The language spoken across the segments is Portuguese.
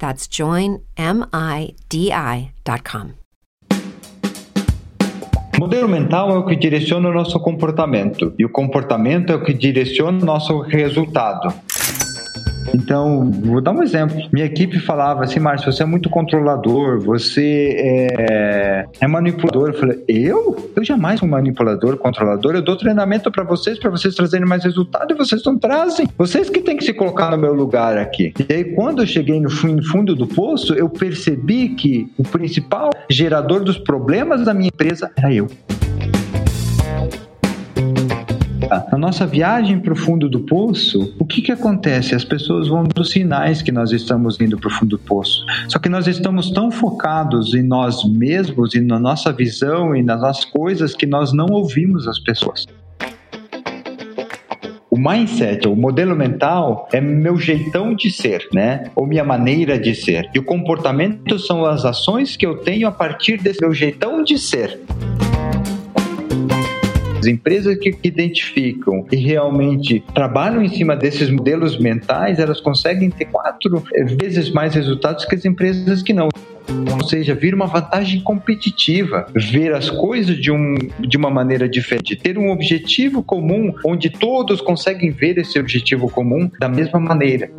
That's joinmidi.com. Modelo mental é o que direciona o nosso comportamento, e o comportamento é o que direciona o nosso resultado. Então, vou dar um exemplo. Minha equipe falava assim, Márcio, você é muito controlador, você é, é manipulador. Eu falei, eu? Eu jamais sou manipulador, controlador. Eu dou treinamento para vocês, para vocês trazerem mais resultado e vocês não trazem. Vocês que têm que se colocar no meu lugar aqui. E aí, quando eu cheguei no fundo do poço, eu percebi que o principal gerador dos problemas da minha empresa era eu. Na nossa viagem para o fundo do poço, o que, que acontece? As pessoas vão dos sinais que nós estamos indo para o fundo do poço. Só que nós estamos tão focados em nós mesmos e na nossa visão e nas coisas que nós não ouvimos as pessoas. O mindset, o modelo mental, é meu jeitão de ser, né? Ou minha maneira de ser. E o comportamento são as ações que eu tenho a partir desse meu jeitão de ser. As empresas que identificam e realmente trabalham em cima desses modelos mentais, elas conseguem ter quatro eh, vezes mais resultados que as empresas que não. Ou seja, vir uma vantagem competitiva, ver as coisas de, um, de uma maneira diferente, ter um objetivo comum onde todos conseguem ver esse objetivo comum da mesma maneira.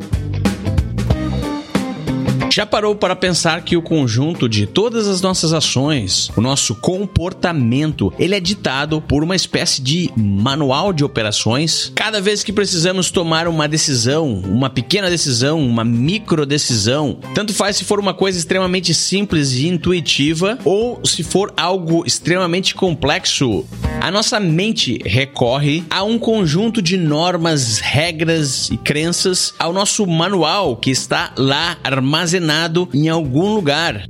Já parou para pensar que o conjunto de todas as nossas ações, o nosso comportamento, ele é ditado por uma espécie de manual de operações? Cada vez que precisamos tomar uma decisão, uma pequena decisão, uma micro decisão, tanto faz se for uma coisa extremamente simples e intuitiva ou se for algo extremamente complexo, a nossa mente recorre a um conjunto de normas, regras e crenças, ao nosso manual que está lá armazenado armazenado em algum lugar.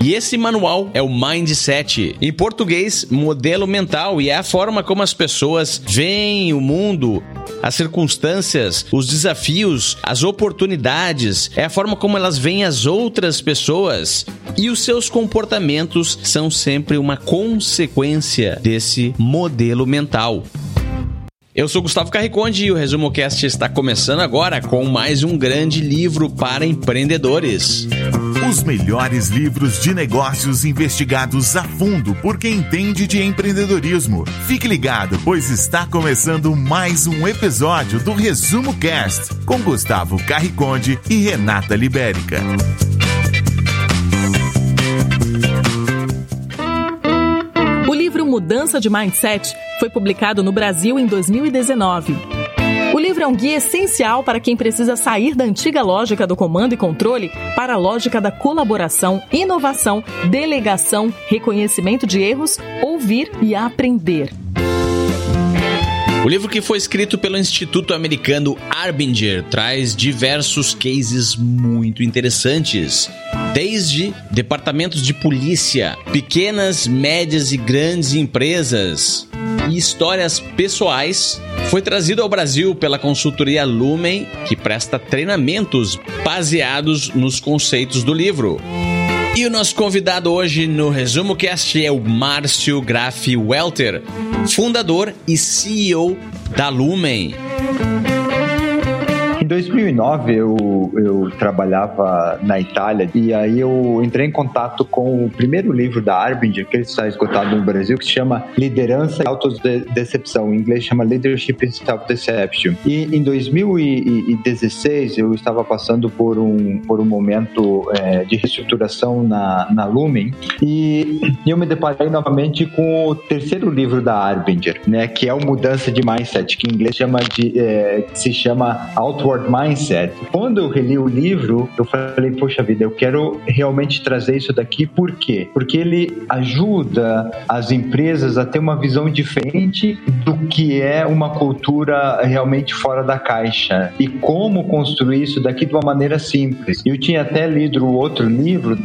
E esse manual é o Mindset. Em português, modelo mental, e é a forma como as pessoas veem o mundo, as circunstâncias, os desafios, as oportunidades, é a forma como elas veem as outras pessoas. E os seus comportamentos são sempre uma consequência desse modelo mental. Eu sou Gustavo Carriconde e o Resumo Cast está começando agora com mais um grande livro para empreendedores. Os melhores livros de negócios investigados a fundo por quem entende de empreendedorismo. Fique ligado, pois está começando mais um episódio do Resumo Cast com Gustavo Carriconde e Renata Libérica. O livro Mudança de Mindset foi publicado no Brasil em 2019. O livro é um guia essencial para quem precisa sair da antiga lógica do comando e controle para a lógica da colaboração, inovação, delegação, reconhecimento de erros, ouvir e aprender. O livro que foi escrito pelo Instituto Americano Arbinger traz diversos cases muito interessantes, desde departamentos de polícia, pequenas, médias e grandes empresas, e histórias pessoais, foi trazido ao Brasil pela consultoria Lumen, que presta treinamentos baseados nos conceitos do livro. E o nosso convidado hoje no Resumo Cast é o Márcio Graff Welter, fundador e CEO da Lumen Em 2009 eu, eu trabalhava na Itália e aí eu entrei em contato com o primeiro livro da Arbinger, que ele está esgotado no Brasil, que se chama Liderança e Autodecepção. Em inglês chama Leadership and Self-Deception. E em 2016 eu estava passando por um, por um momento é, de reestruturação na, na Lumen e eu me deparei novamente com o terceiro livro da Arbinger, né, que é o Mudança de Mindset, que em inglês chama de, é, se chama Outward Mindset. Quando eu reli o livro, eu falei, poxa vida, eu quero realmente trazer isso daqui, por quê? Porque ele ajuda as empresas a ter uma visão diferente do que é uma cultura realmente fora da caixa e como construir isso daqui de uma maneira simples. Eu tinha até lido outro livro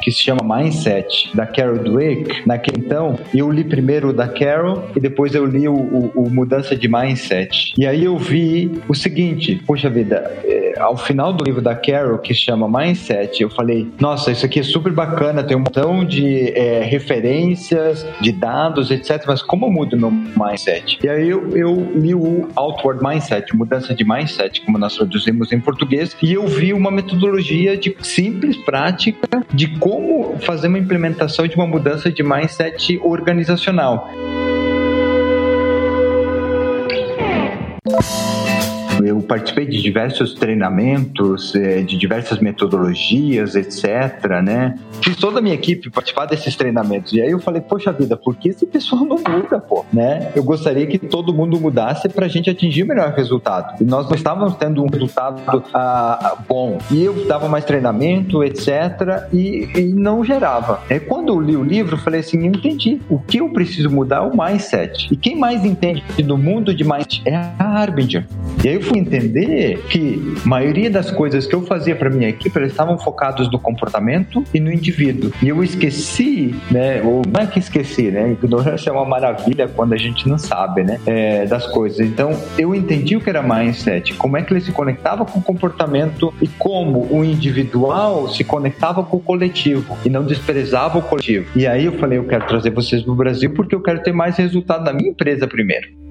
que se chama Mindset, da Carol Dweck, naquele então, eu li primeiro o da Carol e depois eu li o, o, o Mudança de Mindset. E aí eu vi o seguinte, poxa vida, é, ao final do livro da Carol, que chama Mindset, eu falei, nossa, isso aqui é super bacana, tem um montão de é, referências, de dados, etc, mas como muda o meu mindset? E aí eu, eu li o Outward Mindset, Mudança de Mindset, como nós traduzimos em português, e eu vi uma metodologia de simples, prática, de como fazer uma implementação de uma mudança de mindset organizacional. Eu participei de diversos treinamentos, eh, de diversas metodologias, etc, né? Fiz toda a minha equipe participar desses treinamentos. E aí eu falei, poxa vida, por que esse pessoal não muda, pô? Né? Eu gostaria que todo mundo mudasse para a gente atingir o melhor resultado. E nós não estávamos tendo um resultado ah, bom. E eu dava mais treinamento, etc, e, e não gerava. Aí quando eu li o livro, eu falei assim, eu entendi. O que eu preciso mudar é o mindset. E quem mais entende no mundo de mindset é a Arbinger. E aí eu fui entender que a maioria das coisas que eu fazia para minha equipe eles estavam focados no comportamento e no indivíduo. E eu esqueci, né? Ou não é que esqueci, né? Ignorância é uma maravilha quando a gente não sabe, né? É, das coisas. Então eu entendi o que era mindset, como é que ele se conectava com o comportamento e como o individual se conectava com o coletivo e não desprezava o coletivo. E aí eu falei, eu quero trazer vocês no Brasil porque eu quero ter mais resultado na minha empresa primeiro.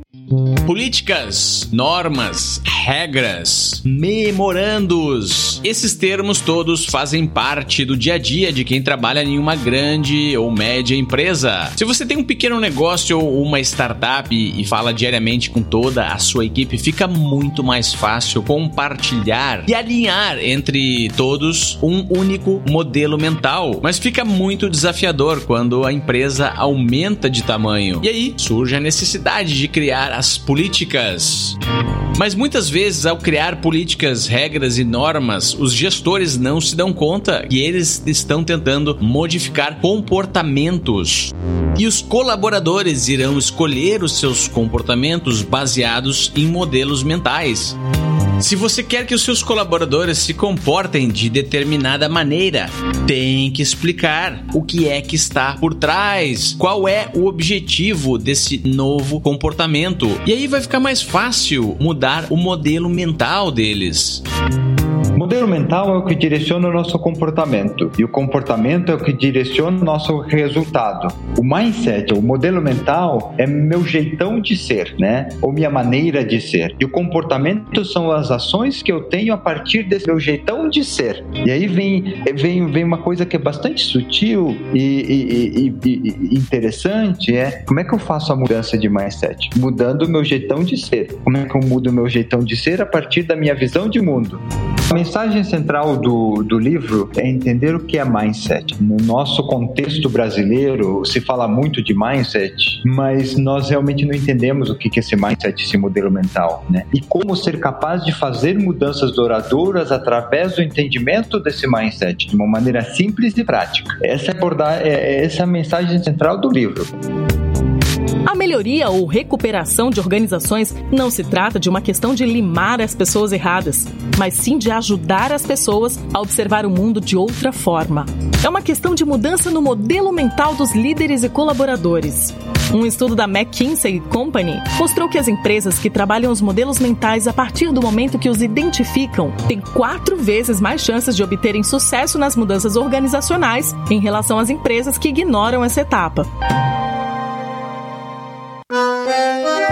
Políticas, normas, regras, memorandos. Esses termos todos fazem parte do dia a dia de quem trabalha em uma grande ou média empresa. Se você tem um pequeno negócio ou uma startup e fala diariamente com toda a sua equipe, fica muito mais fácil compartilhar e alinhar entre todos um único modelo mental. Mas fica muito desafiador quando a empresa aumenta de tamanho. E aí surge a necessidade de criar as políticas. Mas muitas vezes, ao criar políticas, regras e normas, os gestores não se dão conta que eles estão tentando modificar comportamentos. E os colaboradores irão escolher os seus comportamentos baseados em modelos mentais. Se você quer que os seus colaboradores se comportem de determinada maneira, tem que explicar o que é que está por trás, qual é o objetivo desse novo comportamento. E aí vai ficar mais fácil mudar o modelo mental deles. Modelo mental é o que direciona o nosso comportamento e o comportamento é o que direciona o nosso resultado. O mindset, o modelo mental é meu jeitão de ser, né? Ou minha maneira de ser. E o comportamento são as ações que eu tenho a partir desse meu jeitão de ser. E aí vem, vem, vem uma coisa que é bastante sutil e, e, e, e interessante é como é que eu faço a mudança de mindset? Mudando o meu jeitão de ser. Como é que eu mudo o meu jeitão de ser a partir da minha visão de mundo? Mensagem central do, do livro é entender o que é mindset. No nosso contexto brasileiro, se fala muito de mindset, mas nós realmente não entendemos o que é esse mindset, esse modelo mental, né? E como ser capaz de fazer mudanças duradouras através do entendimento desse mindset, de uma maneira simples e prática. Essa é, abordar, é, essa é a mensagem central do livro. A melhoria ou recuperação de organizações não se trata de uma questão de limar as pessoas erradas, mas sim de ajudar as pessoas a observar o mundo de outra forma. É uma questão de mudança no modelo mental dos líderes e colaboradores. Um estudo da McKinsey Company mostrou que as empresas que trabalham os modelos mentais a partir do momento que os identificam têm quatro vezes mais chances de obterem sucesso nas mudanças organizacionais em relação às empresas que ignoram essa etapa.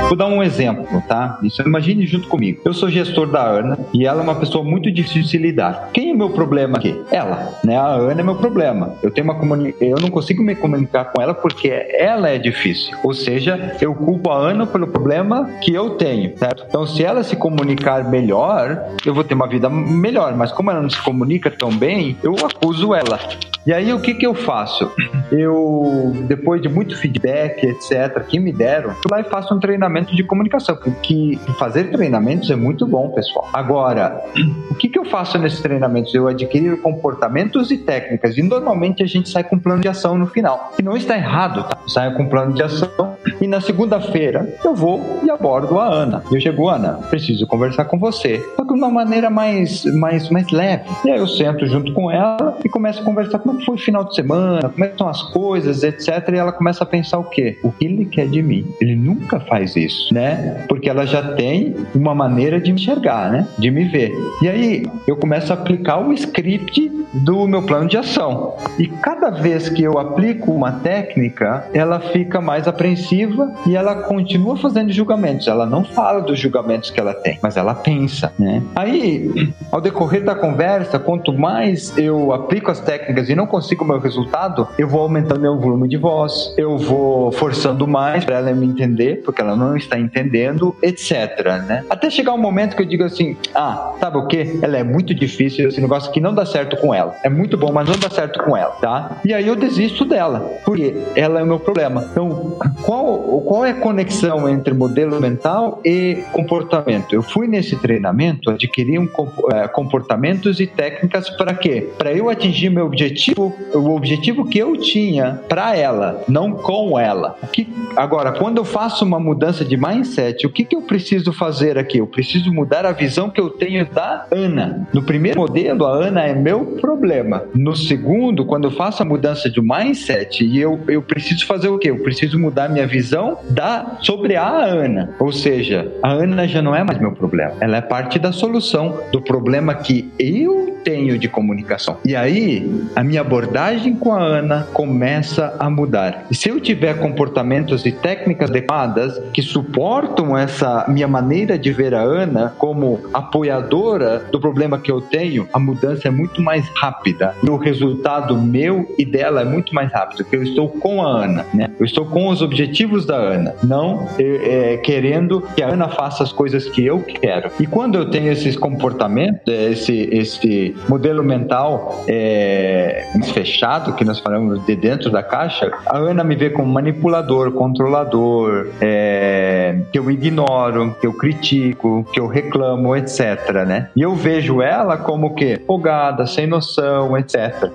Vou dar um exemplo, tá? Isso imagine junto comigo. Eu sou gestor da Ana e ela é uma pessoa muito difícil de lidar. Quem é meu problema aqui? Ela, né? A Ana é meu problema. Eu tenho uma comuni... eu não consigo me comunicar com ela porque ela é difícil. Ou seja, eu culpo a Ana pelo problema que eu tenho, certo? Então, se ela se comunicar melhor, eu vou ter uma vida melhor. Mas como ela não se comunica tão bem, eu acuso ela. E aí o que que eu faço? Eu, depois de muito feedback, etc., que me deram, eu lá e faço um treinamento de comunicação, porque fazer treinamentos é muito bom, pessoal. Agora, o que que eu faço nesses treinamentos? Eu adquiro comportamentos e técnicas, e normalmente a gente sai com um plano de ação no final. E não está errado, tá? Saio com um plano de ação, e na segunda-feira eu vou e abordo a Ana. Eu chego, Ana, preciso conversar com você. Só que de uma maneira mais, mais, mais leve. E aí eu sento junto com ela e começo a conversar com foi o final de semana, como é estão as coisas, etc. E ela começa a pensar o quê? O que ele quer de mim? Ele nunca faz isso, né? Porque ela já tem uma maneira de me enxergar, né? De me ver. E aí eu começo a aplicar o script do meu plano de ação. E cada vez que eu aplico uma técnica, ela fica mais apreensiva e ela continua fazendo julgamentos. Ela não fala dos julgamentos que ela tem, mas ela pensa, né? Aí, ao decorrer da conversa, quanto mais eu aplico as técnicas e não consigo o meu resultado, eu vou aumentando meu volume de voz, eu vou forçando mais para ela me entender, porque ela não está entendendo, etc, né? Até chegar um momento que eu digo assim: "Ah, sabe o que? Ela é muito difícil, esse negócio aqui não dá certo com ela. É muito bom, mas não dá certo com ela, tá? E aí eu desisto dela, porque ela é o meu problema. Então, qual, qual é a conexão entre modelo mental e comportamento? Eu fui nesse treinamento, adquiri um, é, comportamentos e técnicas para quê? Para eu atingir meu objetivo, o objetivo que eu tinha para ela, não com ela. Que, agora, quando eu faço uma mudança de mindset, o que, que eu preciso fazer aqui? Eu preciso mudar a visão que eu tenho da Ana. No primeiro modelo, a Ana é meu problema. No segundo, quando eu faço a mudança de mindset, e eu, eu preciso fazer o quê? Eu preciso mudar minha visão da sobre a Ana. Ou seja, a Ana já não é mais meu problema. Ela é parte da solução do problema que eu tenho de comunicação. E aí, a minha abordagem com a Ana começa a mudar. E se eu tiver comportamentos e técnicas adequadas que suportam essa minha maneira de ver a Ana como apoiadora do problema que eu tenho, a mudança é muito mais rápida. E o resultado meu e dela é muito mais rápido, porque eu estou com a Ana, né? Eu estou com os objetivos da Ana, não é, é, querendo que a Ana faça as coisas que eu quero. E quando eu tenho esses comportamentos, esse, esse modelo mental é, fechado, que nós falamos de dentro da caixa, a Ana me vê como manipulador, controlador, é, que eu ignoro, que eu critico, que eu reclamo, etc. Né? E eu vejo ela como que folgada, sem noção, etc.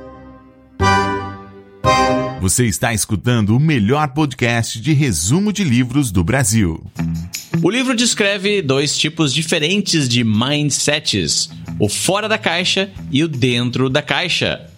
Você está escutando o melhor podcast de resumo de livros do Brasil. O livro descreve dois tipos diferentes de mindsets: o fora da caixa e o dentro da caixa.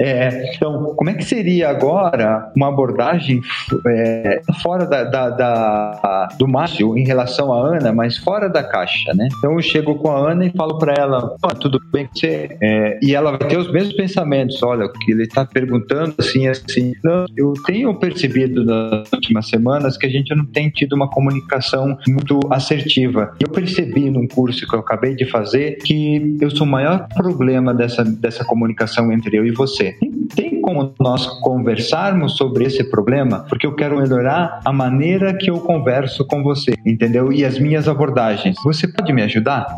É, então, como é que seria agora uma abordagem é, fora da, da, da, do Márcio em relação à Ana, mas fora da caixa, né? Então eu chego com a Ana e falo para ela, oh, tudo bem com você? É, e ela vai ter os mesmos pensamentos, olha, que ele está perguntando assim, assim. Não, eu tenho percebido nas últimas semanas que a gente não tem tido uma comunicação muito assertiva. Eu percebi num curso que eu acabei de fazer que eu sou o maior problema dessa, dessa comunicação entre eu e você você. Tem como nós conversarmos sobre esse problema? Porque eu quero melhorar a maneira que eu converso com você, entendeu? E as minhas abordagens. Você pode me ajudar?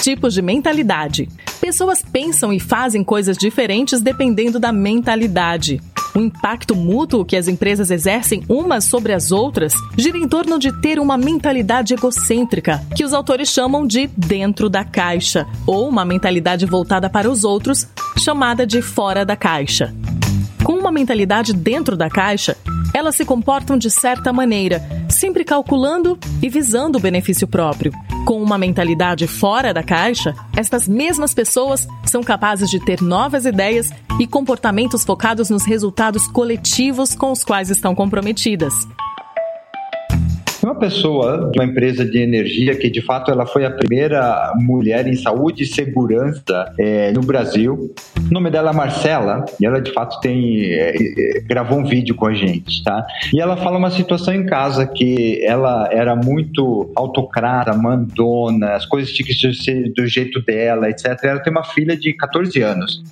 Tipos de mentalidade. Pessoas pensam e fazem coisas diferentes dependendo da mentalidade. O impacto mútuo que as empresas exercem umas sobre as outras gira em torno de ter uma mentalidade egocêntrica, que os autores chamam de dentro da caixa, ou uma mentalidade voltada para os outros, chamada de fora da caixa. Com uma mentalidade dentro da caixa, elas se comportam de certa maneira, sempre calculando e visando o benefício próprio. Com uma mentalidade fora da caixa, estas mesmas pessoas são capazes de ter novas ideias e comportamentos focados nos resultados coletivos com os quais estão comprometidas. Uma pessoa de uma empresa de energia que de fato ela foi a primeira mulher em saúde e segurança é, no Brasil. O nome dela é Marcela e ela de fato tem é, é, gravou um vídeo com a gente, tá? E ela fala uma situação em casa que ela era muito autocrata, mandona, as coisas tinham que ser do jeito dela, etc. Ela tem uma filha de 14 anos.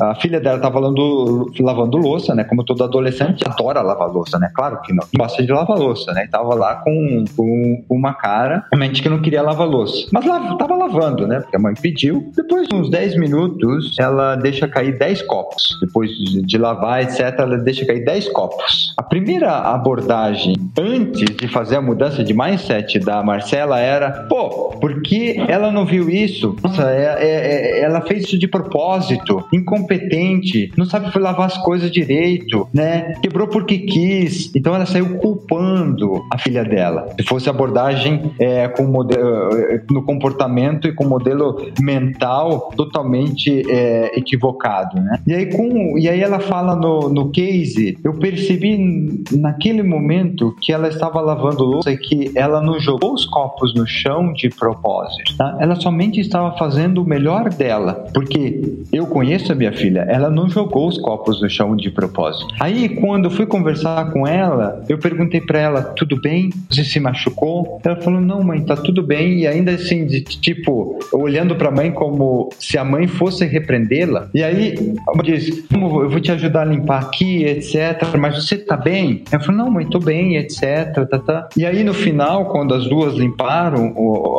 A filha dela estava lavando, lavando louça, né? Como todo adolescente, adora lavar louça, né? Claro que não, gosta de lavar louça, né? E tava lá com, com uma cara, realmente que não queria lavar louça. Mas lá, tava lavando, né? Porque a mãe pediu. Depois de uns 10 minutos, ela deixa cair 10 copos. Depois de, de lavar, etc., ela deixa cair 10 copos. A primeira abordagem, antes de fazer a mudança de mindset da Marcela, era: pô, por que ela não viu isso? Nossa, é, é, é, ela fez isso de propósito incompetente, não sabe lavar as coisas direito, né? Quebrou porque quis. Então ela saiu culpando a filha dela. Se fosse abordagem é, com modelo, é, no comportamento e com modelo mental totalmente é, equivocado, né? E aí, com, e aí ela fala no, no case, eu percebi naquele momento que ela estava lavando louça e que ela não jogou os copos no chão de propósito, tá? Ela somente estava fazendo o melhor dela, porque eu conheço a minha filha, ela não jogou os copos no chão de propósito. Aí, quando eu fui conversar com ela, eu perguntei para ela: tudo bem? Você se machucou? Ela falou: não, mãe, tá tudo bem. E ainda assim, de, tipo, olhando para a mãe como se a mãe fosse repreendê-la. E aí, ela disse: eu vou te ajudar a limpar aqui, etc. Mas você tá bem? Ela falou: não, mãe, tô bem, etc. Tá, tá. E aí, no final, quando as duas limparam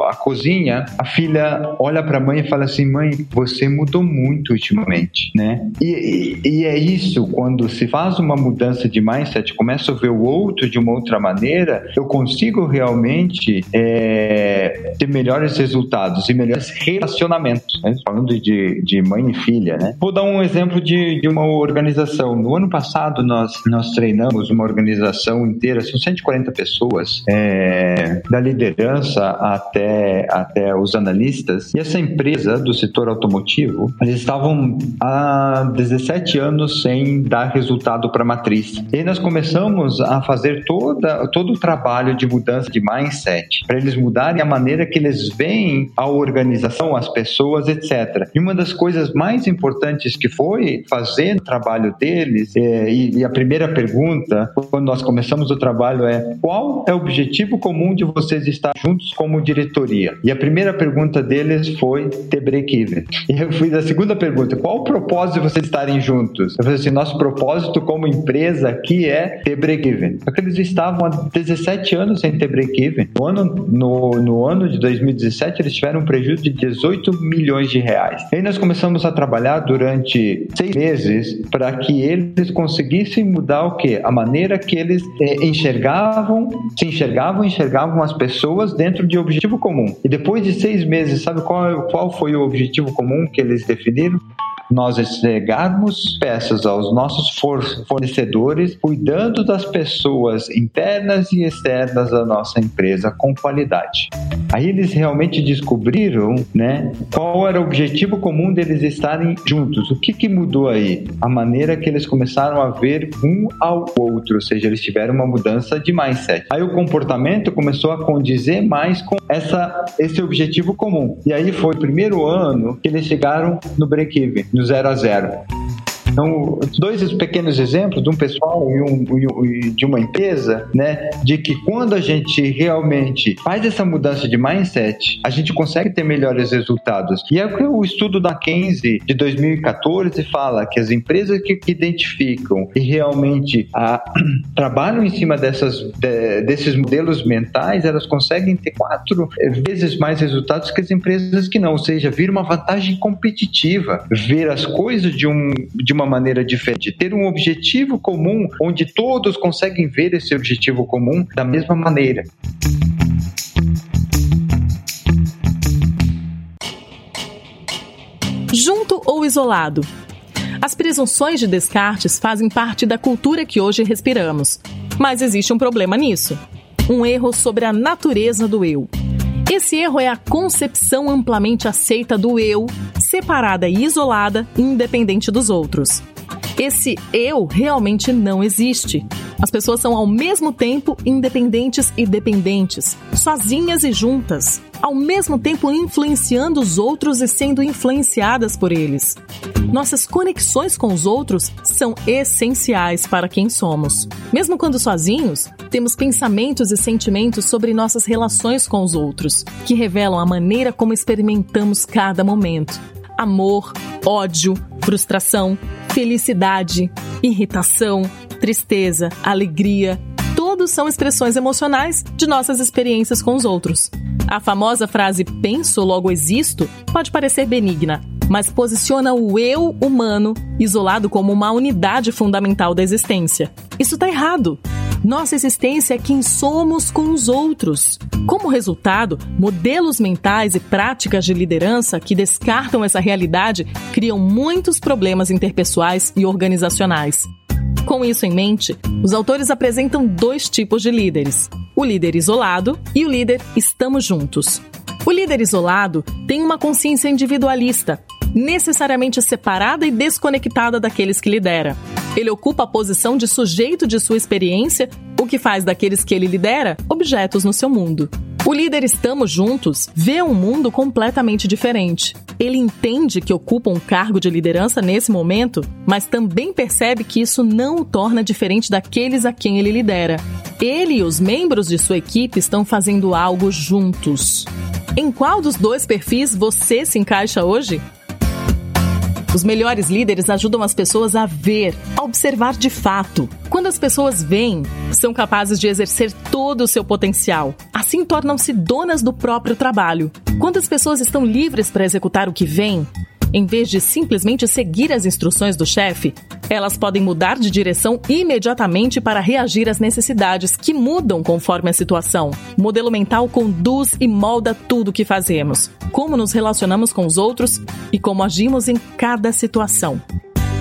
a cozinha, a filha olha para a mãe e fala assim: mãe, você mudou muito ultimamente né? E, e, e, é isso, quando se faz uma mudança de mindset, começa a ver o outro de uma outra maneira, eu consigo realmente é, ter melhores resultados e melhores relacionamentos, né? falando de, de mãe e filha, né? Vou dar um exemplo de, de uma organização. No ano passado, nós, nós treinamos uma organização inteira, são 140 pessoas, é, da liderança até, até os analistas, e essa empresa do setor automotivo, eles estavam há 17 anos sem dar resultado para a matriz. E nós começamos a fazer toda, todo o trabalho de mudança de mindset, para eles mudarem a maneira que eles veem a organização, as pessoas, etc. E uma das coisas mais importantes que foi fazer o trabalho deles, é, e, e a primeira pergunta, quando nós começamos o trabalho, é qual é o objetivo comum de vocês estar juntos como diretoria? E a primeira pergunta deles foi ter break-even. E eu fiz a segunda pergunta, qual o propósito de vocês estarem juntos? Eu falei assim, nosso propósito como empresa aqui é ter break-even. Só que eles estavam há 17 anos sem ter break-even. No ano, no, no ano de 2017, eles tiveram um prejuízo de 18 milhões de reais. E aí nós começamos a trabalhar durante seis meses para que eles conseguissem mudar o quê? A maneira que eles é, enxergavam, se enxergavam, enxergavam as pessoas dentro de objetivo comum. E depois de seis meses, sabe qual, qual foi o objetivo comum que eles definiram? Nós entregarmos peças aos nossos fornecedores, cuidando das pessoas internas e externas da nossa empresa com qualidade. Aí eles realmente descobriram, né, qual era o objetivo comum deles estarem juntos. O que, que mudou aí? A maneira que eles começaram a ver um ao outro, ou seja, eles tiveram uma mudança de mindset. Aí o comportamento começou a condizer mais com essa, esse objetivo comum. E aí foi o primeiro ano que eles chegaram no break-even, no zero a zero. Então, dois pequenos exemplos de um pessoal e, um, e de uma empresa, né, de que quando a gente realmente faz essa mudança de mindset, a gente consegue ter melhores resultados. E é o que o estudo da Kenzie de 2014 fala que as empresas que, identificam e realmente a, ah, trabalham em cima dessas, de, desses modelos mentais, elas conseguem ter quatro vezes mais resultados que as empresas que não, ou seja, vir uma vantagem competitiva, ver as coisas de, um, de uma uma maneira diferente, ter um objetivo comum onde todos conseguem ver esse objetivo comum da mesma maneira. Junto ou isolado? As presunções de Descartes fazem parte da cultura que hoje respiramos. Mas existe um problema nisso. Um erro sobre a natureza do eu. Esse erro é a concepção amplamente aceita do eu, separada e isolada, independente dos outros. Esse eu realmente não existe. As pessoas são ao mesmo tempo independentes e dependentes, sozinhas e juntas, ao mesmo tempo influenciando os outros e sendo influenciadas por eles. Nossas conexões com os outros são essenciais para quem somos. Mesmo quando sozinhos, temos pensamentos e sentimentos sobre nossas relações com os outros, que revelam a maneira como experimentamos cada momento. Amor, ódio, frustração, felicidade, irritação, tristeza, alegria, todos são expressões emocionais de nossas experiências com os outros. A famosa frase penso, logo existo pode parecer benigna, mas posiciona o eu humano isolado como uma unidade fundamental da existência. Isso está errado. Nossa existência é quem somos com os outros. Como resultado, modelos mentais e práticas de liderança que descartam essa realidade criam muitos problemas interpessoais e organizacionais. Com isso em mente, os autores apresentam dois tipos de líderes: o líder isolado e o líder estamos juntos. O líder isolado tem uma consciência individualista, necessariamente separada e desconectada daqueles que lidera. Ele ocupa a posição de sujeito de sua experiência, o que faz daqueles que ele lidera objetos no seu mundo. O líder Estamos Juntos vê um mundo completamente diferente. Ele entende que ocupa um cargo de liderança nesse momento, mas também percebe que isso não o torna diferente daqueles a quem ele lidera. Ele e os membros de sua equipe estão fazendo algo juntos. Em qual dos dois perfis você se encaixa hoje? Os melhores líderes ajudam as pessoas a ver, a observar de fato. Quando as pessoas veem, são capazes de exercer todo o seu potencial. Assim tornam-se donas do próprio trabalho. Quando as pessoas estão livres para executar o que vem, em vez de simplesmente seguir as instruções do chefe, elas podem mudar de direção imediatamente para reagir às necessidades que mudam conforme a situação. O modelo mental conduz e molda tudo o que fazemos, como nos relacionamos com os outros e como agimos em cada situação.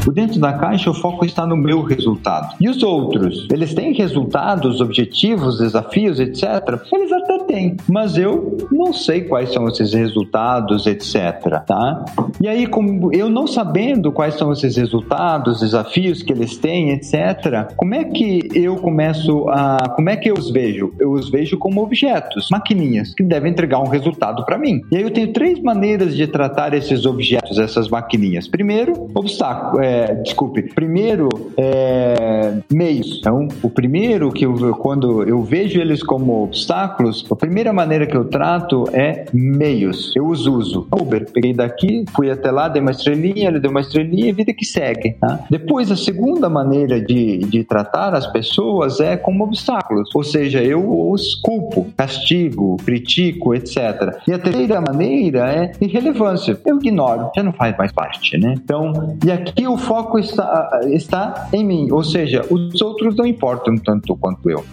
Por dentro da caixa, o foco está no meu resultado. E os outros? Eles têm resultados, objetivos, desafios, etc. Eles até têm, mas eu não sei quais são esses resultados, etc. Tá? E aí, como eu não sabendo quais são esses resultados, desafios que eles têm, etc. Como é que eu começo a, como é que eu os vejo? Eu os vejo como objetos, maquininhas que devem entregar um resultado para mim. E aí eu tenho três maneiras de tratar esses objetos, essas maquininhas. Primeiro, obstáculo. É, é, desculpe, primeiro é, meios. Então, o primeiro que eu, quando eu vejo eles como obstáculos, a primeira maneira que eu trato é meios. Eu os uso. Uber, peguei daqui, fui até lá, dei uma estrelinha, ele deu uma estrelinha e vida que segue. Tá? Depois, a segunda maneira de, de tratar as pessoas é como obstáculos, ou seja, eu os culpo, castigo, critico, etc. E a terceira maneira é irrelevância. Eu ignoro, já não faz mais parte, né? Então, e aqui o foco está, está em mim, ou seja, os outros não importam tanto quanto eu.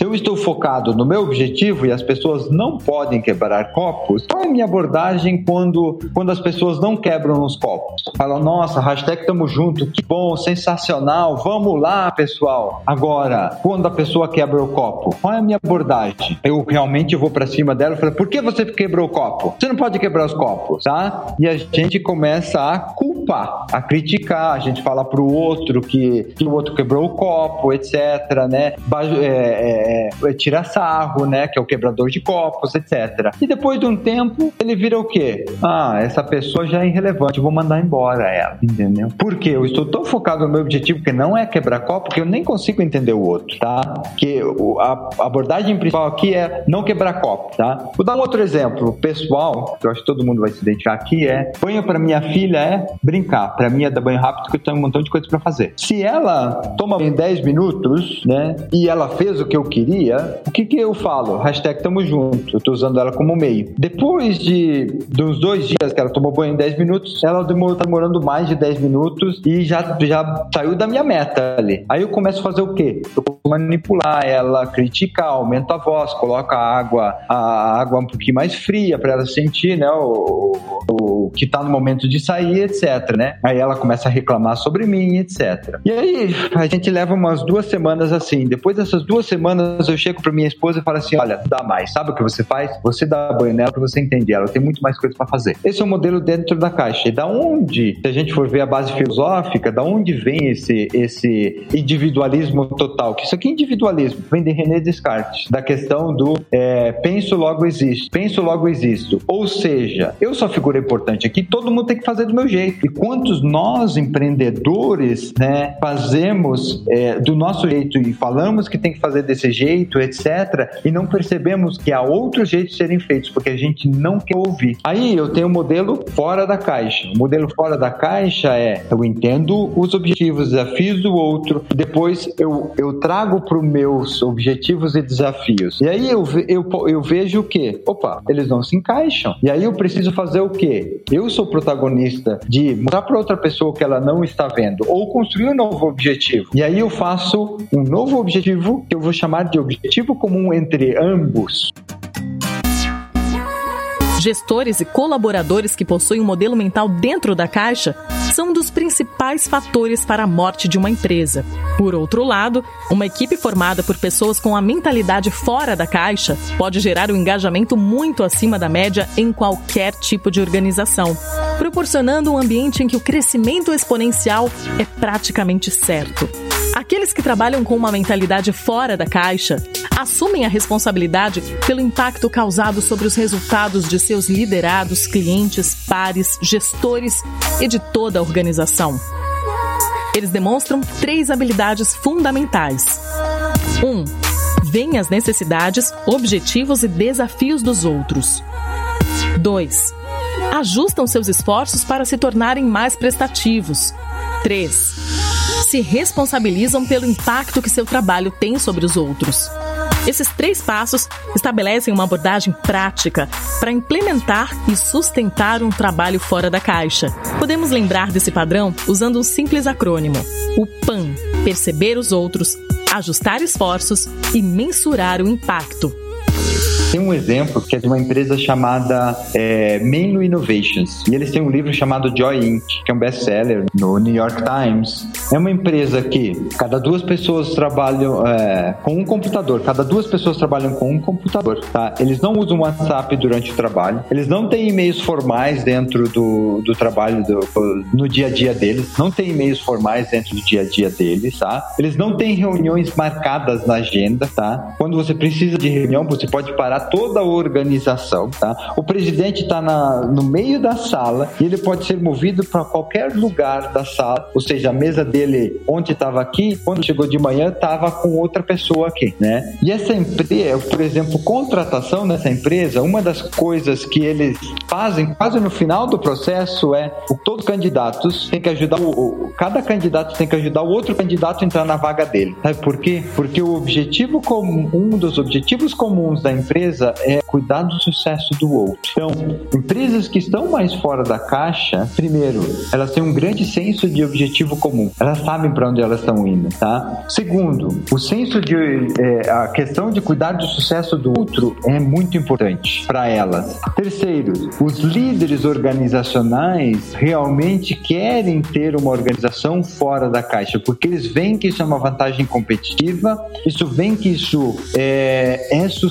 Se eu estou focado no meu objetivo e as pessoas não podem quebrar copos, qual é a minha abordagem quando, quando as pessoas não quebram os copos? Falam, nossa, hashtag tamo junto, que bom, sensacional, vamos lá, pessoal. Agora, quando a pessoa quebra o copo, qual é a minha abordagem? Eu realmente vou para cima dela e falo, por que você quebrou o copo? Você não pode quebrar os copos, tá? E a gente começa a culpar, a criticar, a gente fala pro outro que, que o outro quebrou o copo, etc, né? É, é, é, é, tira sarro, né? Que é o quebrador de copos, etc. E depois de um tempo, ele vira o quê? Ah, essa pessoa já é irrelevante, vou mandar embora ela, entendeu? Porque eu estou tão focado no meu objetivo que não é quebrar copo que eu nem consigo entender o outro, tá? Que a abordagem principal aqui é não quebrar copo, tá? Vou dar um outro exemplo pessoal, que eu acho que todo mundo vai se identificar aqui, é banho para minha filha é brincar. Para mim é dar banho rápido porque eu tenho um montão de coisas para fazer. Se ela toma em 10 minutos, né, e ela fez o que eu queria, o que que eu falo? Hashtag tamo junto. Eu tô usando ela como meio. Depois de dos dois dias que ela tomou banho em 10 minutos, ela demorou, tá demorando mais de 10 minutos e já, já saiu da minha meta ali. Aí eu começo a fazer o quê? Eu manipular ela, criticar, aumento a voz, coloca a água, a água um pouquinho mais fria para ela sentir, né, o, o, no que tá no momento de sair, etc, né? Aí ela começa a reclamar sobre mim, etc. E aí a gente leva umas duas semanas assim. Depois dessas duas semanas eu chego para minha esposa e falo assim: "Olha, dá mais. Sabe o que você faz? Você dá banho nela para você entender ela. Tem muito mais coisas para fazer." Esse é o modelo dentro da caixa. E da onde, se a gente for ver a base filosófica, da onde vem esse esse individualismo total? Que isso aqui é individualismo, vem de René Descartes, da questão do é, penso logo existo, penso logo existo. Ou seja, eu sou a figura importante aqui, todo mundo tem que fazer do meu jeito. E quantos nós empreendedores, né, fazemos é, do nosso jeito e falamos que tem que fazer desse jeito, etc, e não percebemos que há outros jeitos de serem feitos porque a gente não quer ouvir. Aí eu tenho o um modelo fora da caixa. O modelo fora da caixa é eu entendo os objetivos, os desafios do outro, depois eu, eu trago para os meus objetivos e desafios. E aí eu, eu, eu vejo o que? Opa, eles não se encaixam. E aí eu preciso fazer o quê? Eu sou protagonista de mostrar para outra pessoa que ela não está vendo ou construir um novo objetivo. E aí eu faço um novo objetivo que eu vou chamar de objetivo comum entre ambos. Gestores e colaboradores que possuem um modelo mental dentro da caixa são um dos principais fatores para a morte de uma empresa. Por outro lado, uma equipe formada por pessoas com a mentalidade fora da caixa pode gerar um engajamento muito acima da média em qualquer tipo de organização, proporcionando um ambiente em que o crescimento exponencial é praticamente certo. Aqueles que trabalham com uma mentalidade fora da caixa assumem a responsabilidade pelo impacto causado sobre os resultados de seus liderados, clientes, pares, gestores e de toda a organização. Eles demonstram três habilidades fundamentais. 1. Um, veem as necessidades, objetivos e desafios dos outros. 2. Ajustam seus esforços para se tornarem mais prestativos. 3 se responsabilizam pelo impacto que seu trabalho tem sobre os outros. Esses três passos estabelecem uma abordagem prática para implementar e sustentar um trabalho fora da caixa. Podemos lembrar desse padrão usando um simples acrônimo: o PAN perceber os outros, ajustar esforços e mensurar o impacto. Tem um exemplo que é de uma empresa chamada é, Menlo Innovations. E eles têm um livro chamado Joy Inc., que é um best-seller no New York Times. É uma empresa que cada duas pessoas trabalham é, com um computador. Cada duas pessoas trabalham com um computador, tá? Eles não usam WhatsApp durante o trabalho. Eles não têm e-mails formais dentro do, do trabalho, do, no dia a dia deles. Não tem e-mails formais dentro do dia a dia deles, tá? Eles não têm reuniões marcadas na agenda, tá? Quando você precisa de reunião, você pode parar toda a organização, tá? O presidente está no meio da sala e ele pode ser movido para qualquer lugar da sala, ou seja, a mesa dele ontem estava aqui, quando chegou de manhã estava com outra pessoa aqui, né? E essa empresa, por exemplo, contratação nessa empresa, uma das coisas que eles fazem quase no final do processo é todos os candidatos têm que ajudar o, cada candidato tem que ajudar o outro candidato a entrar na vaga dele. Sabe por quê? Porque o objetivo comum, um dos objetivos comuns da empresa empresa é cuidar do sucesso do outro. Então, empresas que estão mais fora da caixa, primeiro, elas têm um grande senso de objetivo comum. Elas sabem para onde elas estão indo, tá? Segundo, o senso de é, a questão de cuidar do sucesso do outro é muito importante para elas. Terceiro, os líderes organizacionais realmente querem ter uma organização fora da caixa, porque eles veem que isso é uma vantagem competitiva, isso vem que isso é, é sustentável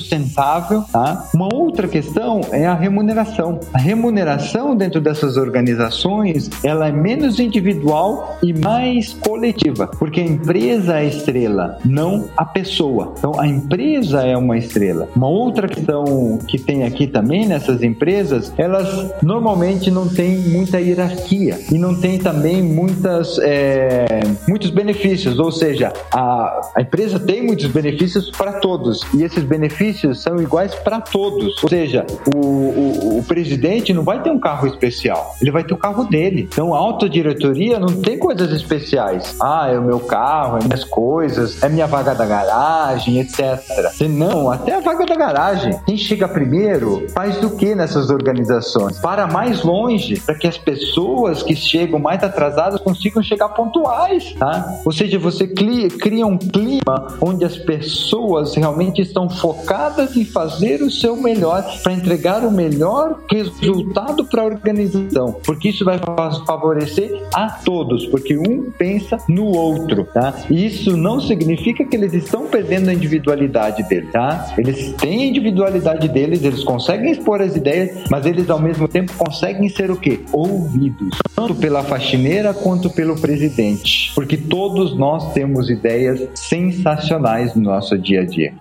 Tá? Uma outra questão é a remuneração. A remuneração dentro dessas organizações ela é menos individual e mais coletiva, porque a empresa é a estrela, não a pessoa. Então a empresa é uma estrela. Uma outra questão que tem aqui também nessas empresas, elas normalmente não têm muita hierarquia e não tem também muitas é, muitos benefícios, ou seja, a, a empresa tem muitos benefícios para todos e esses benefícios são iguais para todos. Ou seja, o, o, o, presidente não vai ter um carro especial, ele vai ter o carro dele. Então a autodiretoria não tem coisas especiais. Ah, é o meu carro, é minhas coisas, é minha vaga da garagem, etc. E não, até a vaga da garagem. Quem chega primeiro faz o que nessas organizações? Para mais longe, para que as pessoas que chegam mais atrasadas consigam chegar pontuais, tá? Ou seja, você cria um clima onde as pessoas realmente estão focadas em fazer o seu melhor para entregar o melhor resultado para a organização, porque isso vai favorecer a todos, porque um pensa no outro, tá? E isso não significa que eles estão perdendo a individualidade deles, tá? Eles têm a individualidade deles, eles conseguem expor as ideias, mas eles ao mesmo tempo conseguem ser o quê? Ouvidos, tanto pela faxineira quanto pelo presidente, porque todos nós temos ideias sensacionais no nosso dia a dia.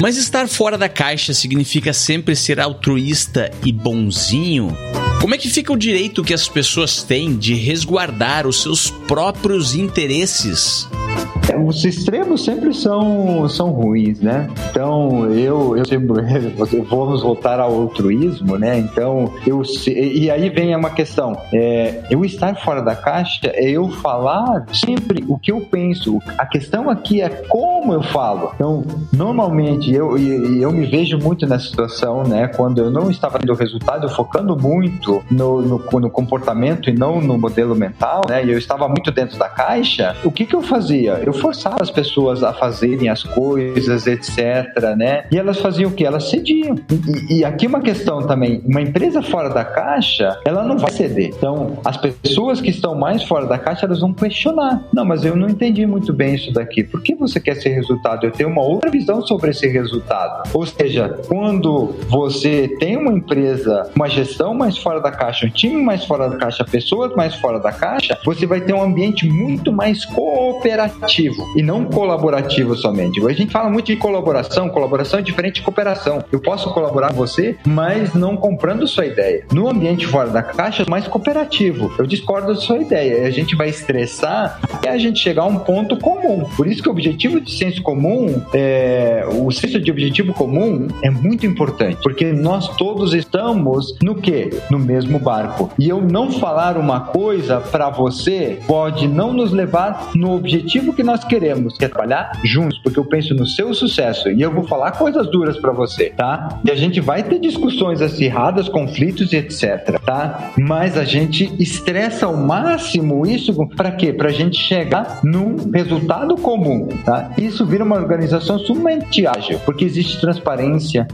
Mas estar fora da caixa significa sempre ser altruísta e bonzinho? Como é que fica o direito que as pessoas têm de resguardar os seus próprios interesses? Os extremos sempre são, são ruins, né? Então, eu, eu sempre, vamos voltar ao altruísmo, né? Então, eu, e aí vem uma questão, é, eu estar fora da caixa é eu falar sempre o que eu penso. A questão aqui é como eu falo. Então, normalmente, eu, eu me vejo muito nessa situação, né? Quando eu não estava tendo resultado, eu focando muito no, no, no comportamento e não no modelo mental, né? E eu estava muito dentro da caixa, o que que eu fazia? Eu forçava as pessoas a fazerem as coisas, etc, né? E elas faziam o que? Elas cediam. E, e aqui uma questão também, uma empresa fora da caixa, ela não vai ceder. Então, as pessoas que estão mais fora da caixa, elas vão questionar. Não, mas eu não entendi muito bem isso daqui. Por que você quer esse resultado? Eu tenho uma outra visão sobre esse resultado. Ou seja, quando você tem uma empresa, uma gestão mais fora da caixa, um time mais fora da caixa, pessoas mais fora da caixa, você vai ter um ambiente muito mais cooperativo e não colaborativo somente. A gente fala muito de colaboração, colaboração é diferente de cooperação. Eu posso colaborar com você, mas não comprando sua ideia. No ambiente fora da caixa, mais cooperativo. Eu discordo da sua ideia. A gente vai estressar e a gente chegar a um ponto comum. Por isso que o objetivo de senso comum, é, o senso de objetivo comum é muito importante, porque nós todos estamos no que? No mesmo barco. E eu não falar uma coisa para você pode não nos levar no objetivo que nós queremos, que é trabalhar juntos, porque eu penso no seu sucesso e eu vou falar coisas duras para você, tá? E a gente vai ter discussões acirradas, conflitos e etc, tá? Mas a gente estressa ao máximo isso para quê? Pra gente chegar num resultado comum, tá? Isso vira uma organização sumamente ágil, porque existe transparência,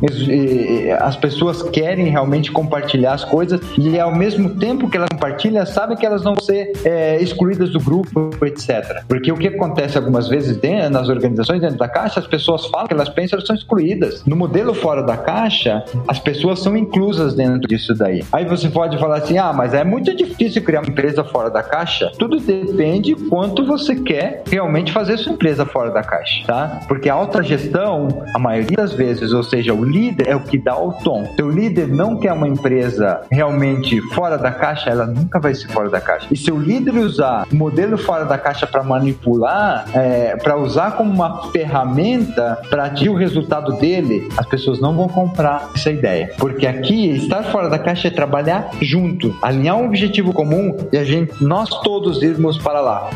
as pessoas querem realmente compartilhar as coisas e ao mesmo tempo que elas compartilham, sabem que elas vão ser é, excluídas do grupo, etc. Porque o que acontece algumas vezes dentro, nas organizações dentro da caixa, as pessoas falam que elas pensam elas são excluídas. No modelo fora da caixa, as pessoas são inclusas dentro disso daí. Aí você pode falar assim: ah, mas é muito difícil criar uma empresa fora da caixa. Tudo depende quanto você quer realmente fazer sua empresa fora da caixa, tá? Porque a alta gestão, a maioria das vezes, ou seja, o líder é o que dá o tom. Se o líder não quer uma empresa realmente fora da caixa, ela nunca vai ser fora da caixa. E se o líder usar o modelo fora da caixa para manipular, é, para usar como uma ferramenta para atingir o resultado dele, as pessoas não vão comprar essa ideia. Porque aqui, estar fora da caixa é trabalhar junto, alinhar um objetivo comum e a gente, nós todos irmos para lá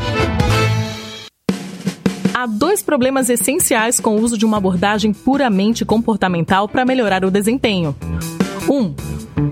há dois problemas essenciais com o uso de uma abordagem puramente comportamental para melhorar o desempenho. Um,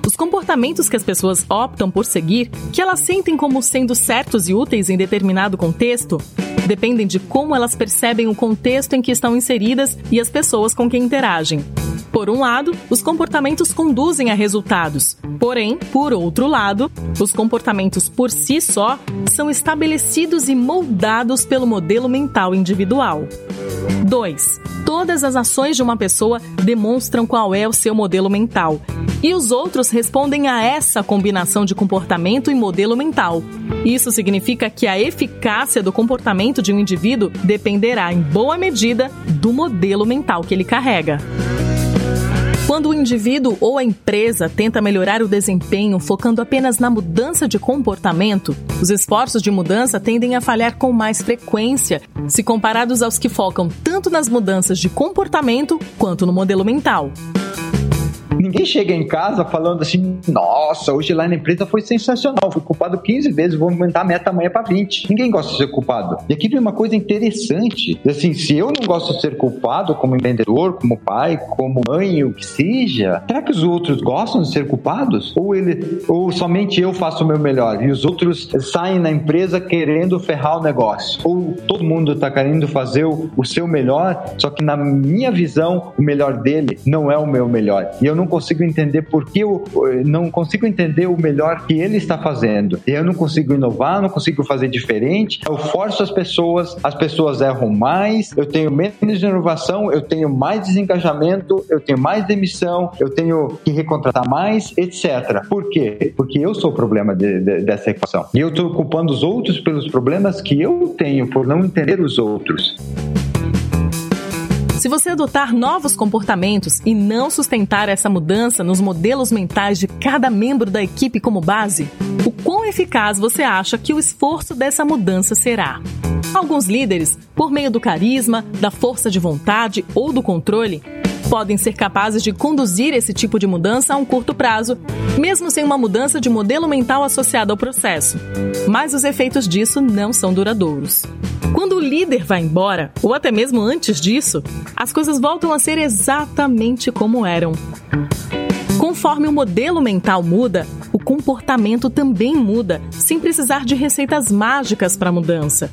os comportamentos que as pessoas optam por seguir, que elas sentem como sendo certos e úteis em determinado contexto, dependem de como elas percebem o contexto em que estão inseridas e as pessoas com quem interagem. Por um lado, os comportamentos conduzem a resultados. Porém, por outro lado, os comportamentos por si só são estabelecidos e moldados pelo modelo mental individual. 2. Todas as ações de uma pessoa demonstram qual é o seu modelo mental. E os outros respondem a essa combinação de comportamento e modelo mental. Isso significa que a eficácia do comportamento de um indivíduo dependerá, em boa medida, do modelo mental que ele carrega. Quando o indivíduo ou a empresa tenta melhorar o desempenho focando apenas na mudança de comportamento, os esforços de mudança tendem a falhar com mais frequência se comparados aos que focam tanto nas mudanças de comportamento quanto no modelo mental. Ninguém chega em casa falando assim, nossa, hoje lá na empresa foi sensacional, fui culpado 15 vezes, vou aumentar a meta amanhã para 20. Ninguém gosta de ser culpado. E aqui vem uma coisa interessante, assim, se eu não gosto de ser culpado como empreendedor, como pai, como mãe, o que seja, será que os outros gostam de ser culpados? Ou ele, ou somente eu faço o meu melhor e os outros saem na empresa querendo ferrar o negócio? Ou todo mundo está querendo fazer o, o seu melhor, só que na minha visão o melhor dele não é o meu melhor. E eu não consigo entender por que eu não consigo entender o melhor que ele está fazendo. Eu não consigo inovar, não consigo fazer diferente. Eu forço as pessoas, as pessoas erram mais, eu tenho menos inovação, eu tenho mais desengajamento, eu tenho mais demissão, eu tenho que recontratar mais, etc. Por quê? Porque eu sou o problema de, de, dessa equação. E eu estou culpando os outros pelos problemas que eu tenho por não entender os outros. Se você adotar novos comportamentos e não sustentar essa mudança nos modelos mentais de cada membro da equipe como base, o quão eficaz você acha que o esforço dessa mudança será? Alguns líderes, por meio do carisma, da força de vontade ou do controle, podem ser capazes de conduzir esse tipo de mudança a um curto prazo, mesmo sem uma mudança de modelo mental associada ao processo. Mas os efeitos disso não são duradouros. Quando o líder vai embora, ou até mesmo antes disso, as coisas voltam a ser exatamente como eram. Conforme o modelo mental muda, o comportamento também muda, sem precisar de receitas mágicas para a mudança.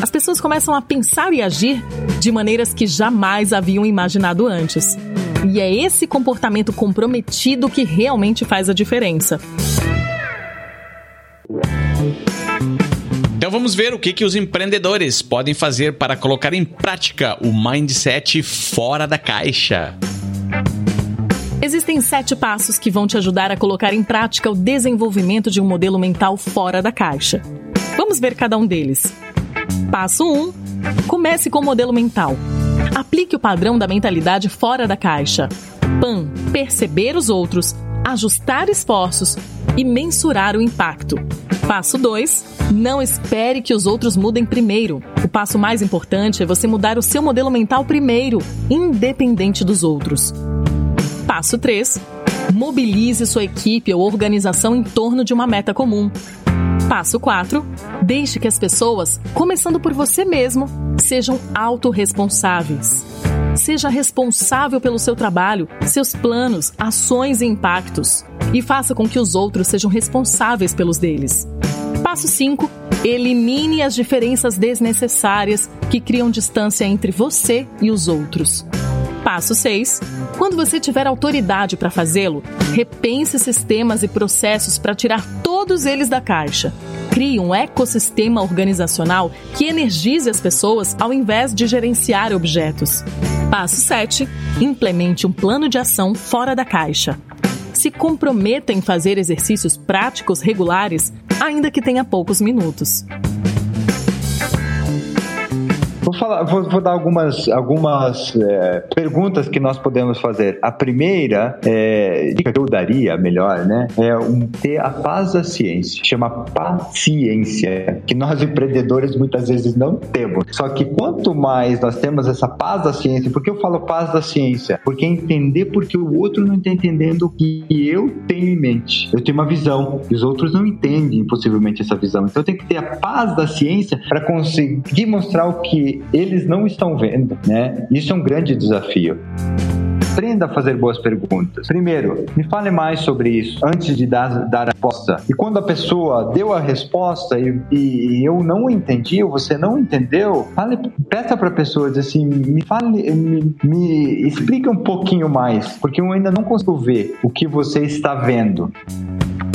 As pessoas começam a pensar e agir de maneiras que jamais haviam imaginado antes. E é esse comportamento comprometido que realmente faz a diferença. Então vamos ver o que, que os empreendedores podem fazer para colocar em prática o mindset fora da caixa. Existem sete passos que vão te ajudar a colocar em prática o desenvolvimento de um modelo mental fora da caixa. Vamos ver cada um deles. Passo 1. Um, comece com o modelo mental. Aplique o padrão da mentalidade fora da caixa. PAN perceber os outros, ajustar esforços e mensurar o impacto. Passo 2. Não espere que os outros mudem primeiro. O passo mais importante é você mudar o seu modelo mental primeiro, independente dos outros. Passo 3. Mobilize sua equipe ou organização em torno de uma meta comum. Passo 4. Deixe que as pessoas, começando por você mesmo, sejam autorresponsáveis. Seja responsável pelo seu trabalho, seus planos, ações e impactos. E faça com que os outros sejam responsáveis pelos deles. Passo 5. Elimine as diferenças desnecessárias que criam distância entre você e os outros. Passo 6. Quando você tiver autoridade para fazê-lo, repense sistemas e processos para tirar todos eles da caixa. Crie um ecossistema organizacional que energize as pessoas ao invés de gerenciar objetos. Passo 7. Implemente um plano de ação fora da caixa. Se comprometa em fazer exercícios práticos regulares, ainda que tenha poucos minutos. Vou, falar, vou, vou dar algumas, algumas é, perguntas que nós podemos fazer. A primeira, é, que eu daria, melhor, né? É um, ter a paz da ciência. Chama paciência, que nós empreendedores muitas vezes não temos. Só que quanto mais nós temos essa paz da ciência, por que eu falo paz da ciência? Porque entender porque o outro não está entendendo o que eu tenho em mente. Eu tenho uma visão e os outros não entendem possivelmente essa visão. Então eu tenho que ter a paz da ciência para conseguir mostrar o que eles não estão vendo, né? Isso é um grande desafio. Aprenda a fazer boas perguntas. Primeiro, me fale mais sobre isso antes de dar, dar a resposta. E quando a pessoa deu a resposta e, e eu não entendi ou você não entendeu, fale, peça para a pessoa assim, me fale, me, me explica um pouquinho mais, porque eu ainda não consigo ver o que você está vendo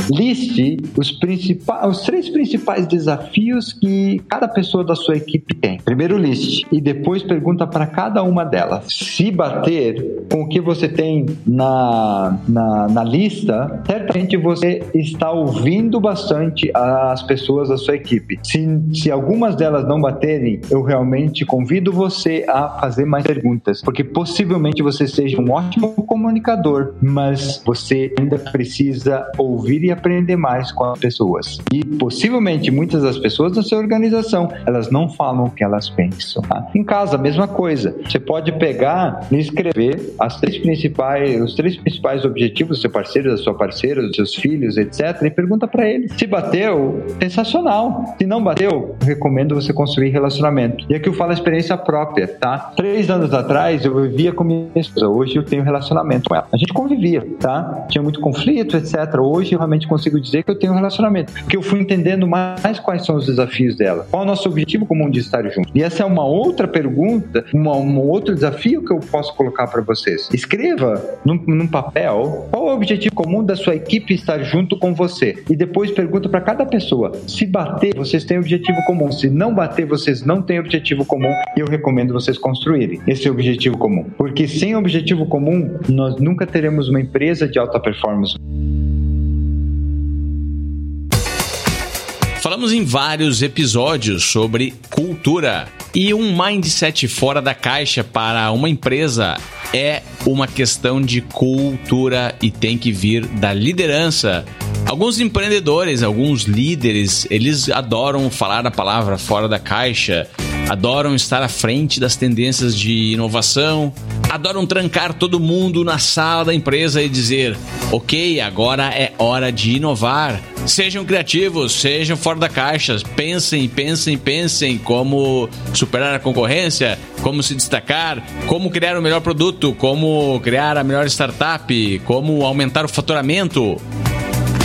liste os, principais, os três principais desafios que cada pessoa da sua equipe tem. Primeiro liste e depois pergunta para cada uma delas. Se bater com o que você tem na, na, na lista, certamente você está ouvindo bastante as pessoas da sua equipe. Se, se algumas delas não baterem, eu realmente convido você a fazer mais perguntas, porque possivelmente você seja um ótimo comunicador, mas você ainda precisa ouvir e aprender mais com as pessoas. E possivelmente muitas das pessoas da sua organização, elas não falam o que elas pensam. Tá? Em casa, a mesma coisa. Você pode pegar e escrever as três principais, os três principais objetivos do seu parceiro, da sua parceira, dos seus filhos, etc. E pergunta para eles. Se bateu, sensacional. Se não bateu, recomendo você construir relacionamento. E aqui eu falo a experiência própria, tá? Três anos atrás eu vivia com minha esposa. Hoje eu tenho relacionamento com ela. A gente convivia, tá? Tinha muito conflito, etc. Hoje realmente consigo dizer que eu tenho um relacionamento. Porque eu fui entendendo mais quais são os desafios dela. Qual é o nosso objetivo comum de estar junto? E essa é uma outra pergunta, uma, um outro desafio que eu posso colocar para vocês. Escreva num, num papel qual é o objetivo comum da sua equipe estar junto com você. E depois pergunta para cada pessoa: se bater, vocês têm objetivo comum. Se não bater, vocês não têm objetivo comum. E eu recomendo vocês construírem esse objetivo comum. Porque sem objetivo comum, nós nunca teremos uma empresa de alta performance. Falamos em vários episódios sobre cultura e um mindset fora da caixa para uma empresa é uma questão de cultura e tem que vir da liderança. Alguns empreendedores, alguns líderes, eles adoram falar a palavra fora da caixa, adoram estar à frente das tendências de inovação, adoram trancar todo mundo na sala da empresa e dizer: ok, agora é hora de inovar. Sejam criativos, sejam fora da caixa, pensem, pensem, pensem como superar a concorrência, como se destacar, como criar o melhor produto, como criar a melhor startup, como aumentar o faturamento.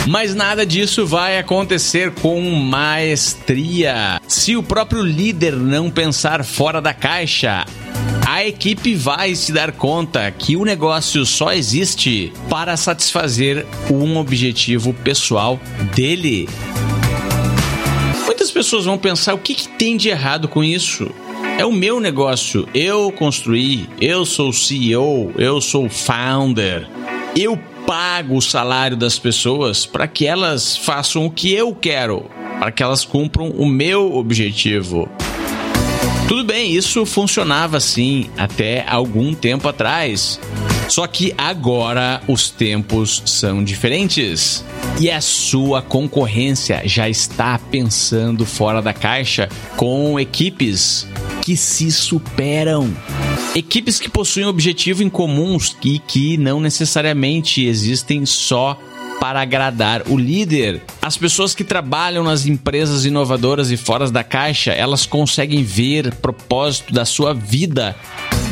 Mas nada disso vai acontecer com maestria. Se o próprio líder não pensar fora da caixa, a equipe vai se dar conta que o negócio só existe para satisfazer um objetivo pessoal dele. Muitas pessoas vão pensar: o que, que tem de errado com isso? É o meu negócio, eu construí, eu sou CEO, eu sou founder, eu pago o salário das pessoas para que elas façam o que eu quero, para que elas cumpram o meu objetivo. Tudo bem, isso funcionava assim até algum tempo atrás. Só que agora os tempos são diferentes e a sua concorrência já está pensando fora da caixa com equipes que se superam. Equipes que possuem objetivos em comuns e que não necessariamente existem só para agradar o líder. As pessoas que trabalham nas empresas inovadoras e fora da caixa, elas conseguem ver propósito da sua vida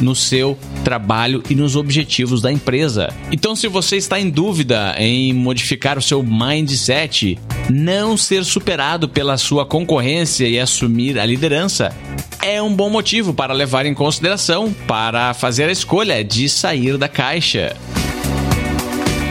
no seu trabalho e nos objetivos da empresa. Então, se você está em dúvida em modificar o seu mindset, não ser superado pela sua concorrência e assumir a liderança, é um bom motivo para levar em consideração para fazer a escolha de sair da caixa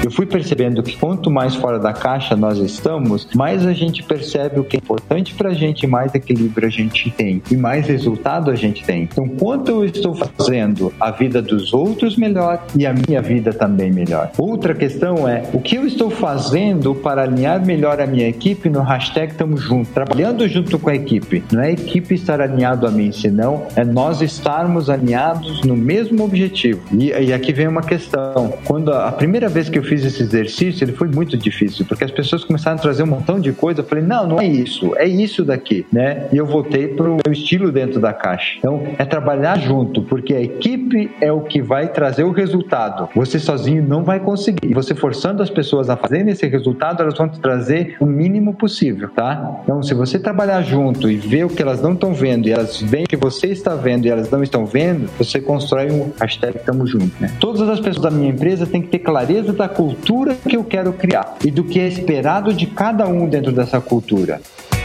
eu fui percebendo que quanto mais fora da caixa nós estamos, mais a gente percebe o que é importante para a gente, mais equilíbrio a gente tem e mais resultado a gente tem. Então, quanto eu estou fazendo a vida dos outros melhor e a minha vida também melhor. Outra questão é o que eu estou fazendo para alinhar melhor a minha equipe no hashtag Tamo Junto, trabalhando junto com a equipe. Não é a equipe estar alinhado a mim, senão é nós estarmos alinhados no mesmo objetivo. E, e aqui vem uma questão. Quando a, a primeira vez que eu fiz esse exercício, ele foi muito difícil, porque as pessoas começaram a trazer um montão de coisa. Eu falei, não, não é isso, é isso daqui, né? E eu voltei para o meu estilo dentro da caixa. Então, é trabalhar junto, porque a equipe é o que vai trazer o resultado. Você sozinho não vai conseguir. Você forçando as pessoas a fazerem esse resultado, elas vão te trazer o mínimo possível, tá? Então, se você trabalhar junto e ver o que elas não estão vendo e elas veem o que você está vendo e elas não estão vendo, você constrói um hashtag Tamo Junto, né? Todas as pessoas da minha empresa têm que ter clareza da cultura que eu quero criar e do que é esperado de cada um dentro dessa cultura.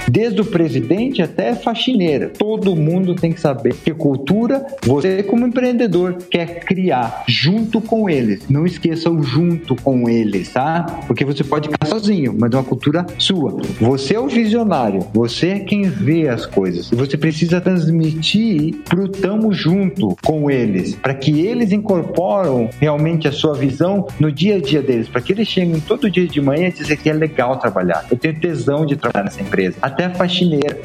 Desde o presidente até a faxineira. Todo mundo tem que saber que cultura você, como empreendedor, quer criar junto com eles. Não esqueça o junto com eles, tá? Porque você pode ficar sozinho, mas é uma cultura sua. Você é o visionário, você é quem vê as coisas. Você precisa transmitir pro tamo junto com eles, para que eles incorporam realmente a sua visão no dia a dia deles, para que eles cheguem todo dia de manhã e dizer que é legal trabalhar. Eu tenho tesão de trabalhar nessa empresa até faxineira.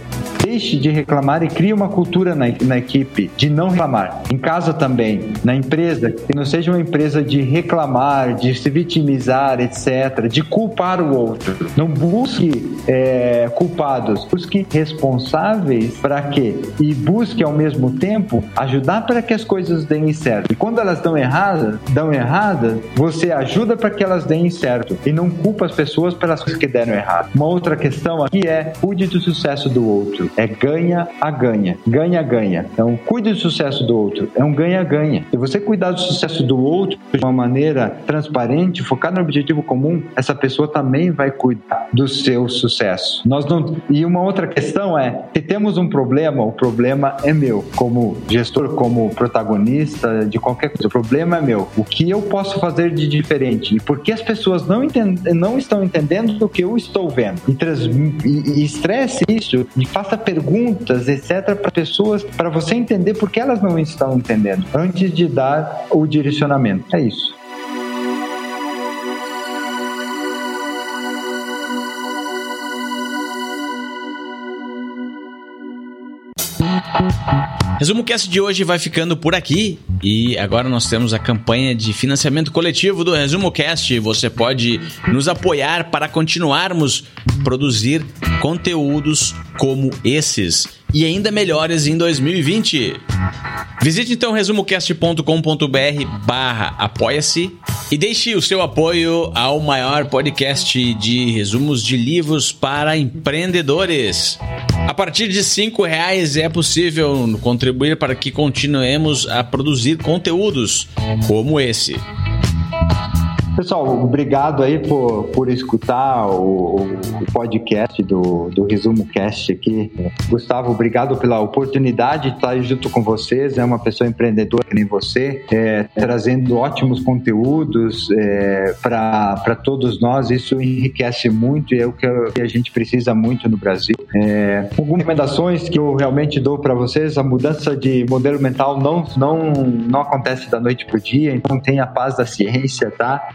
Deixe de reclamar e crie uma cultura na, na, equipe de não reclamar. Em casa também, na empresa, que não seja uma empresa de reclamar, de se vitimizar, etc., de culpar o outro. Não busque é, culpados, busque responsáveis para quê? E busque ao mesmo tempo ajudar para que as coisas deem certo. E quando elas dão erradas, dão erradas, você ajuda para que elas deem certo e não culpa as pessoas pelas coisas que deram errado. Uma outra questão aqui é cuide do sucesso do outro é ganha a ganha. Ganha ganha. Então, cuide do sucesso do outro. É um ganha-ganha. Se você cuidar do sucesso do outro de uma maneira transparente, focar no objetivo comum, essa pessoa também vai cuidar do seu sucesso. Nós não... E uma outra questão é: se temos um problema, o problema é meu. Como gestor, como protagonista de qualquer coisa, o problema é meu. O que eu posso fazer de diferente? E por que as pessoas não, entend... não estão entendendo o que eu estou vendo? E, trans... e, e estresse isso e faça perguntas, etc., para pessoas, para você entender por que elas não estão entendendo, antes de dar o direcionamento. É isso. Resumo Cast de hoje vai ficando por aqui e agora nós temos a campanha de financiamento coletivo do Resumo Cast. Você pode nos apoiar para continuarmos produzir conteúdos como esses e ainda melhores em 2020. Visite então resumocast.com.br barra apoia-se e deixe o seu apoio ao maior podcast de resumos de livros para empreendedores. A partir de cinco reais é possível contribuir para que continuemos a produzir conteúdos como esse. Pessoal, obrigado aí por, por escutar o, o podcast do, do Resumo Cast aqui. Gustavo, obrigado pela oportunidade de estar junto com vocês. É uma pessoa empreendedora que nem você, é, trazendo ótimos conteúdos é, para todos nós. Isso enriquece muito e é o que a gente precisa muito no Brasil. É, algumas recomendações que eu realmente dou para vocês: a mudança de modelo mental não, não, não acontece da noite para o dia, então tenha a paz da ciência, tá?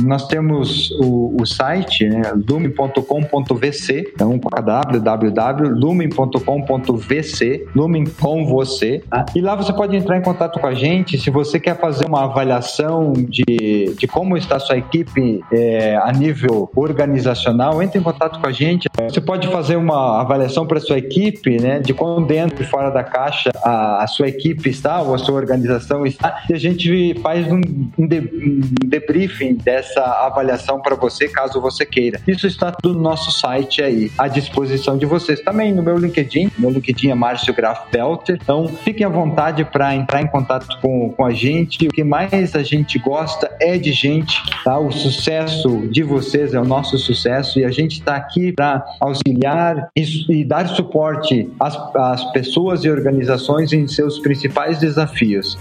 Nós temos o, o site, né, lumen.com.vc, então www.lumen.com.vc, Lumen com você, tá? e lá você pode entrar em contato com a gente se você quer fazer uma avaliação de, de como está a sua equipe é, a nível organizacional, entre em contato com a gente. Você pode fazer uma avaliação para a sua equipe, né, de quão dentro e fora da caixa a, a, sua equipe está, ou a sua organização está, e a gente faz um, um, um debriefing dessa avaliação para você, caso você queira. Isso está no nosso site aí, à disposição de vocês. Também no meu LinkedIn, meu LinkedIn é Márcio Graf Belter, então fiquem à vontade para entrar em contato com, com a gente. O que mais a gente gosta é de gente, tá? O sucesso de vocês é o nosso sucesso e a gente está aqui para auxiliar e, e, dar suporte às, às pessoas e organizações em seus principais desafios.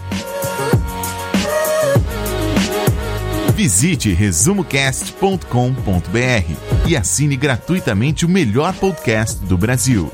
Visite resumocast.com.br e assine gratuitamente o melhor podcast do Brasil.